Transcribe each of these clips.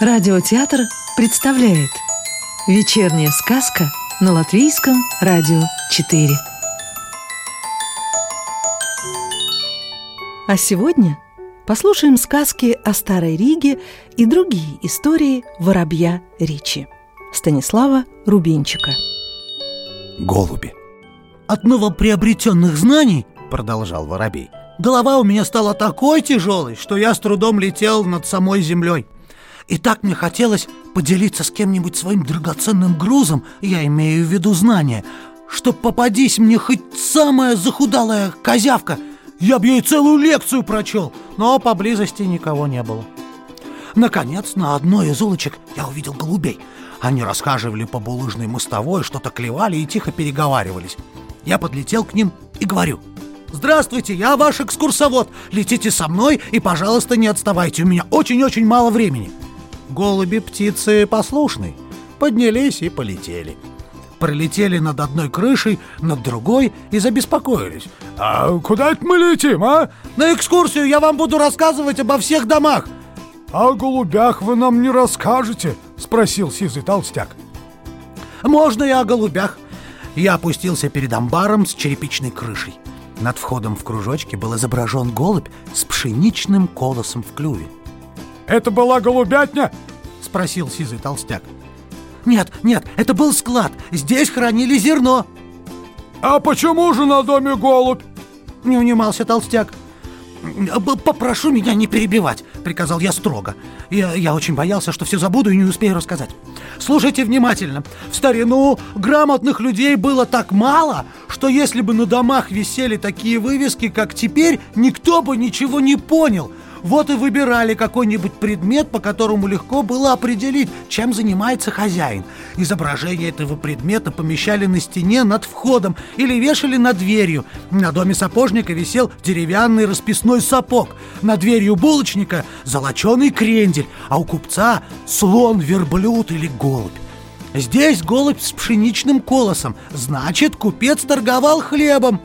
Радиотеатр представляет Вечерняя сказка на Латвийском радио 4 А сегодня послушаем сказки о Старой Риге и другие истории воробья Ричи Станислава Рубинчика. Голуби. От новоприобретенных знаний, продолжал воробей, голова у меня стала такой тяжелой, что я с трудом летел над самой землей – и так мне хотелось поделиться с кем-нибудь своим драгоценным грузом, я имею в виду знания, чтоб попадись мне хоть самая захудалая козявка, я бы ей целую лекцию прочел, но поблизости никого не было. Наконец, на одной из улочек я увидел голубей. Они расхаживали по булыжной мостовой, что-то клевали и тихо переговаривались. Я подлетел к ним и говорю «Здравствуйте, я ваш экскурсовод. Летите со мной и, пожалуйста, не отставайте. У меня очень-очень мало времени». Голуби птицы послушны, поднялись и полетели. Пролетели над одной крышей, над другой и забеспокоились. «А куда это мы летим, а?» «На экскурсию я вам буду рассказывать обо всех домах!» «О голубях вы нам не расскажете?» — спросил сизый толстяк. «Можно и о голубях!» Я опустился перед амбаром с черепичной крышей. Над входом в кружочке был изображен голубь с пшеничным колосом в клюве. Это была голубятня? Спросил сизый толстяк. Нет, нет, это был склад. Здесь хранили зерно. А почему же на доме голубь? Не унимался толстяк. «Попрошу меня не перебивать», — приказал я строго. Я, я очень боялся, что все забуду и не успею рассказать. Слушайте внимательно. В старину грамотных людей было так мало, что если бы на домах висели такие вывески, как теперь, никто бы ничего не понял — вот и выбирали какой-нибудь предмет, по которому легко было определить, чем занимается хозяин. Изображение этого предмета помещали на стене над входом или вешали над дверью. На доме сапожника висел деревянный расписной сапог. На дверью булочника золоченый крендель, а у купца слон, верблюд или голубь. Здесь голубь с пшеничным колосом, значит, купец торговал хлебом.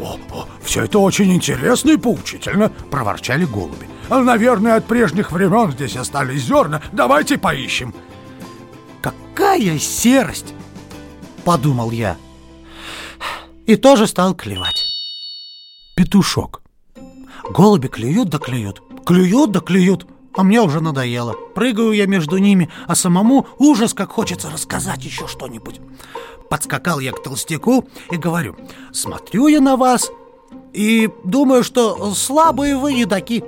«О, о, все это очень интересно и поучительно!» — проворчали голуби. А, наверное, от прежних времен здесь остались зерна. Давайте поищем. Какая серость! Подумал я. И тоже стал клевать. Петушок. Голуби клюют да клюют, клюют да клюют, а мне уже надоело. Прыгаю я между ними, а самому ужас, как хочется рассказать еще что-нибудь. Подскакал я к толстяку и говорю, смотрю я на вас и думаю, что слабые вы едоки.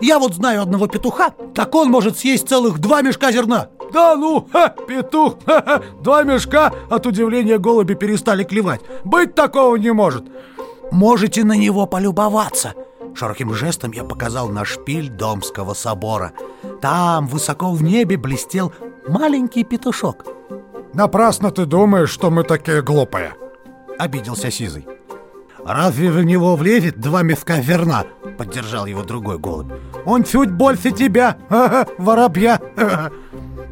Я вот знаю одного петуха, так он может съесть целых два мешка зерна. Да ну, ха, петух, ха, ха, два мешка, от удивления голуби перестали клевать. Быть такого не может. Можете на него полюбоваться. Широким жестом я показал на шпиль Домского собора. Там, высоко в небе, блестел маленький петушок. Напрасно ты думаешь, что мы такие глупые. Обиделся Сизый. «Разве в него влезет два мешка зерна?» — поддержал его другой голубь. «Он чуть больше тебя, воробья!»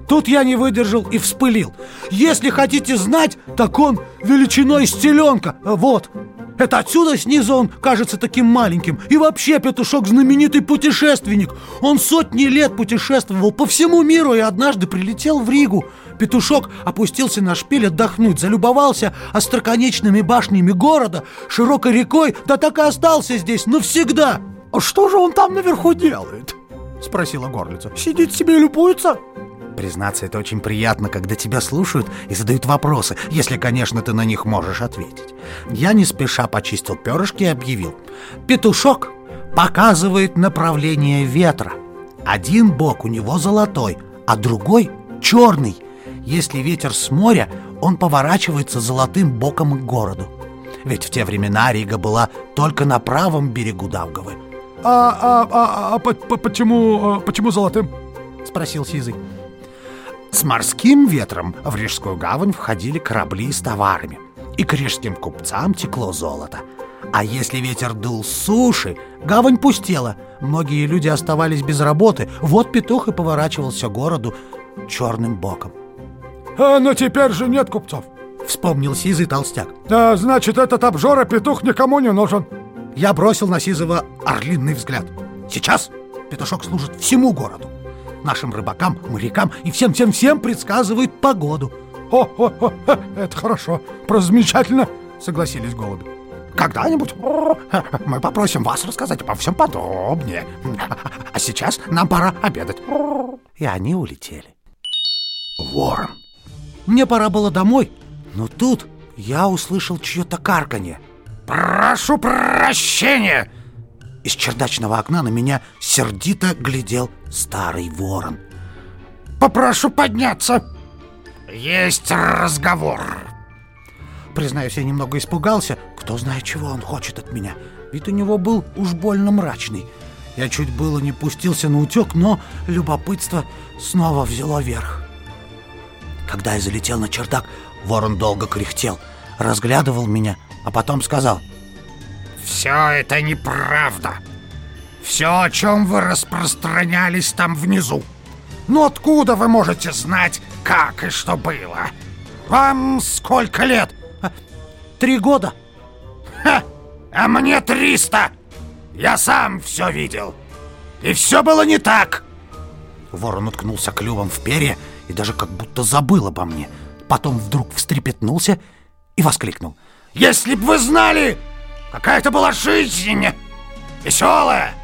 Тут я не выдержал и вспылил. «Если хотите знать, так он величиной стеленка, вот!» Это отсюда снизу он кажется таким маленьким. И вообще петушок знаменитый путешественник. Он сотни лет путешествовал по всему миру и однажды прилетел в Ригу. Петушок опустился на шпиль отдохнуть, залюбовался остроконечными башнями города, широкой рекой, да так и остался здесь навсегда. «А что же он там наверху делает?» — спросила горлица. «Сидит себе и любуется?» Признаться, это очень приятно, когда тебя слушают и задают вопросы, если, конечно, ты на них можешь ответить. Я не спеша почистил перышки и объявил. Петушок показывает направление ветра. Один бок у него золотой, а другой черный. Если ветер с моря, он поворачивается золотым боком к городу. Ведь в те времена Рига была только на правом берегу Давговы. «А, а, а, а почему, а, почему золотым?» — спросил Сизый. С морским ветром в Рижскую гавань входили корабли с товарами, и к рижским купцам текло золото. А если ветер дул с суши, гавань пустела, многие люди оставались без работы, вот петух и поворачивался городу черным боком. А, но теперь же нет купцов. Вспомнил Сизый толстяк. Да, значит, этот обжора петух никому не нужен. Я бросил на Сизова орлиный взгляд. Сейчас петушок служит всему городу. Нашим рыбакам, морякам и всем-всем-всем предсказывает погоду. О, о, о, это хорошо, просто замечательно, согласились голуби. Когда-нибудь мы попросим вас рассказать обо всем подробнее. А сейчас нам пора обедать. И они улетели. Ворон. Мне пора было домой, но тут я услышал чье-то карканье. «Прошу прощения!» Из чердачного окна на меня сердито глядел старый ворон. «Попрошу подняться! Есть разговор!» Признаюсь, я немного испугался. Кто знает, чего он хочет от меня. Вид у него был уж больно мрачный. Я чуть было не пустился на утек, но любопытство снова взяло верх. Когда я залетел на чердак, ворон долго кряхтел, разглядывал меня, а потом сказал «Все это неправда. Все, о чем вы распространялись там внизу. Но ну откуда вы можете знать, как и что было? Вам сколько лет?» «Три года». «Ха! А мне триста! Я сам все видел. И все было не так!» Ворон уткнулся клювом в перья и даже как будто забыл обо мне. Потом вдруг встрепетнулся и воскликнул. «Если б вы знали, какая это была жизнь! Веселая,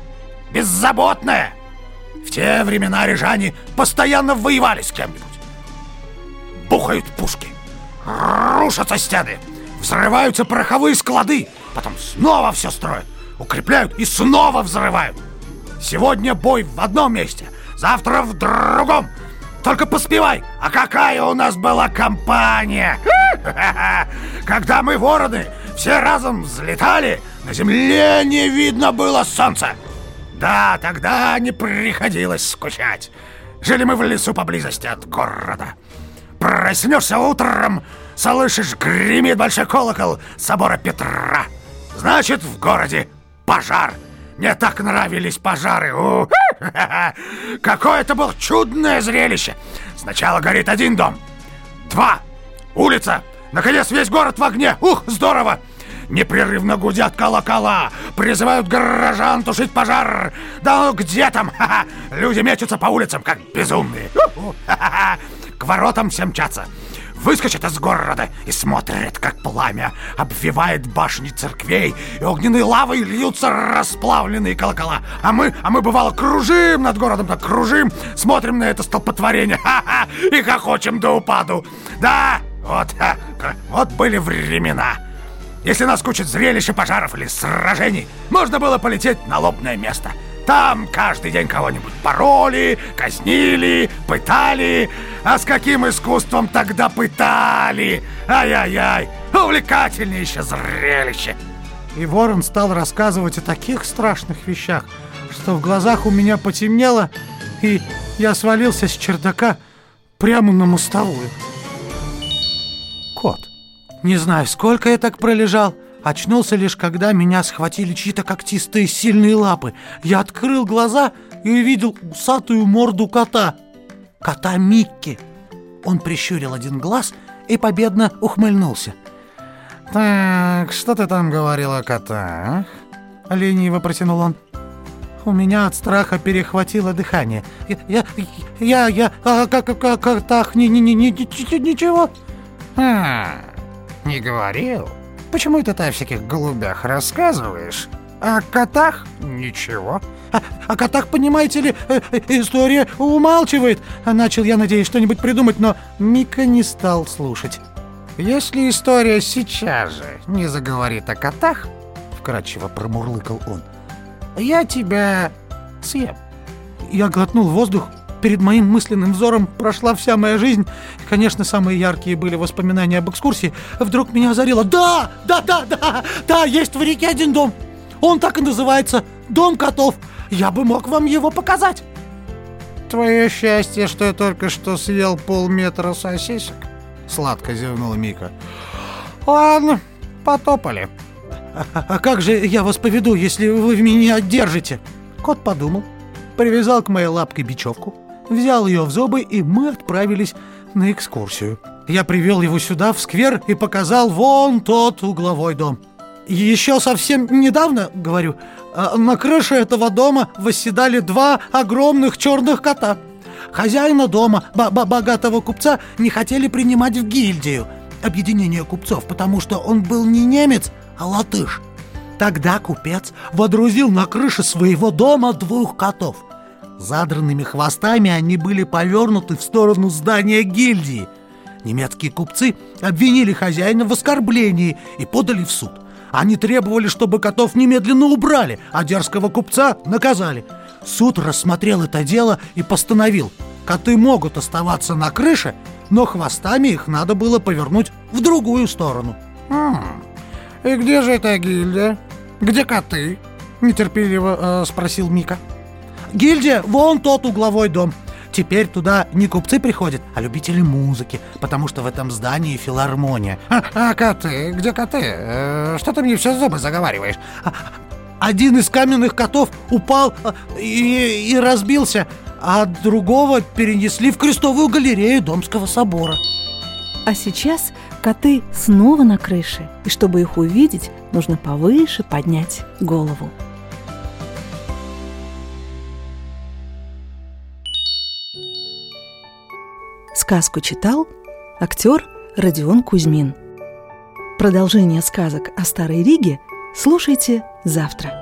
беззаботная! В те времена рижане постоянно воевали с кем-нибудь. Бухают пушки, рушатся стены, взрываются пороховые склады, потом снова все строят, укрепляют и снова взрывают. Сегодня бой в одном месте, завтра в другом, только поспевай! А какая у нас была компания! Когда мы, вороны, все разом взлетали, на земле не видно было солнца. Да, тогда не приходилось скучать. Жили мы в лесу поблизости от города. Проснешься утром, слышишь, гремит большой колокол собора Петра. Значит, в городе пожар. Мне так нравились пожары. У Какое это было чудное зрелище! Сначала горит один дом, два, улица, наконец весь город в огне. Ух, здорово! Непрерывно гудят колокола, призывают горожан тушить пожар. Да ну где там? Ха -ха. Люди мечутся по улицам, как безумные. К воротам все мчатся выскочит из города и смотрит, как пламя обвивает башни церквей, и огненной лавой льются расплавленные колокола. А мы, а мы бывало кружим над городом, так кружим, смотрим на это столпотворение, ха-ха, и хохочем до упаду. Да, вот, ха, вот были времена. Если наскучит зрелище пожаров или сражений, можно было полететь на лобное место — там каждый день кого-нибудь пороли, казнили, пытали. А с каким искусством тогда пытали? Ай-яй-яй, увлекательнейшее зрелище. И ворон стал рассказывать о таких страшных вещах, что в глазах у меня потемнело, и я свалился с чердака прямо на мостовую. Не знаю, сколько я так пролежал, Очнулся лишь, когда меня схватили чьи-то когтистые сильные лапы. Я открыл глаза и увидел усатую морду кота. Кота Микки. Он прищурил один глаз и победно ухмыльнулся. «Так, что ты там говорил о котах?» Лениво протянул он. У меня от страха перехватило дыхание. Я, я, я, я, а, как, как, котах, не, не, не, ничего. А, не говорил? Почему ты о всяких голубях рассказываешь? О котах ничего. А, о котах, понимаете ли, э, э, история умалчивает. Начал я, надеюсь, что-нибудь придумать, но Мика не стал слушать. Если история сейчас же не заговорит о котах, вкрадчиво промурлыкал он, я тебя съем. Я глотнул воздух, Перед моим мысленным взором прошла вся моя жизнь. И, конечно, самые яркие были воспоминания об экскурсии. Вдруг меня озарило. Да, да, да, да, да, есть в реке один дом. Он так и называется. Дом котов. Я бы мог вам его показать. Твое счастье, что я только что съел полметра сосисок. Сладко зевнула Мика. Ладно, потопали. А, а как же я вас поведу, если вы меня держите? Кот подумал, привязал к моей лапке бечевку, взял ее в зубы, и мы отправились на экскурсию. Я привел его сюда, в сквер, и показал вон тот угловой дом. Еще совсем недавно, говорю, а, на крыше этого дома восседали два огромных черных кота. хозяина дома, богатого купца, не хотели принимать в гильдию объединение купцов, потому что он был не немец, а латыш. Тогда купец водрузил на крыше своего дома двух котов. Задранными хвостами они были повернуты в сторону здания гильдии. Немецкие купцы обвинили хозяина в оскорблении и подали в суд. Они требовали, чтобы котов немедленно убрали, а дерзкого купца наказали. Суд рассмотрел это дело и постановил, коты могут оставаться на крыше, но хвостами их надо было повернуть в другую сторону. Хм. И где же эта гильдия? Где коты? Нетерпеливо э, спросил Мика. Гильдия вон тот угловой дом. Теперь туда не купцы приходят, а любители музыки, потому что в этом здании филармония. А, а коты? Где коты? Э, что ты мне все зубы заговариваешь? А, один из каменных котов упал э, и, и разбился, а другого перенесли в крестовую галерею Домского собора. А сейчас коты снова на крыше, и чтобы их увидеть, нужно повыше поднять голову. Сказку читал актер Родион Кузьмин. Продолжение сказок о Старой Риге слушайте завтра.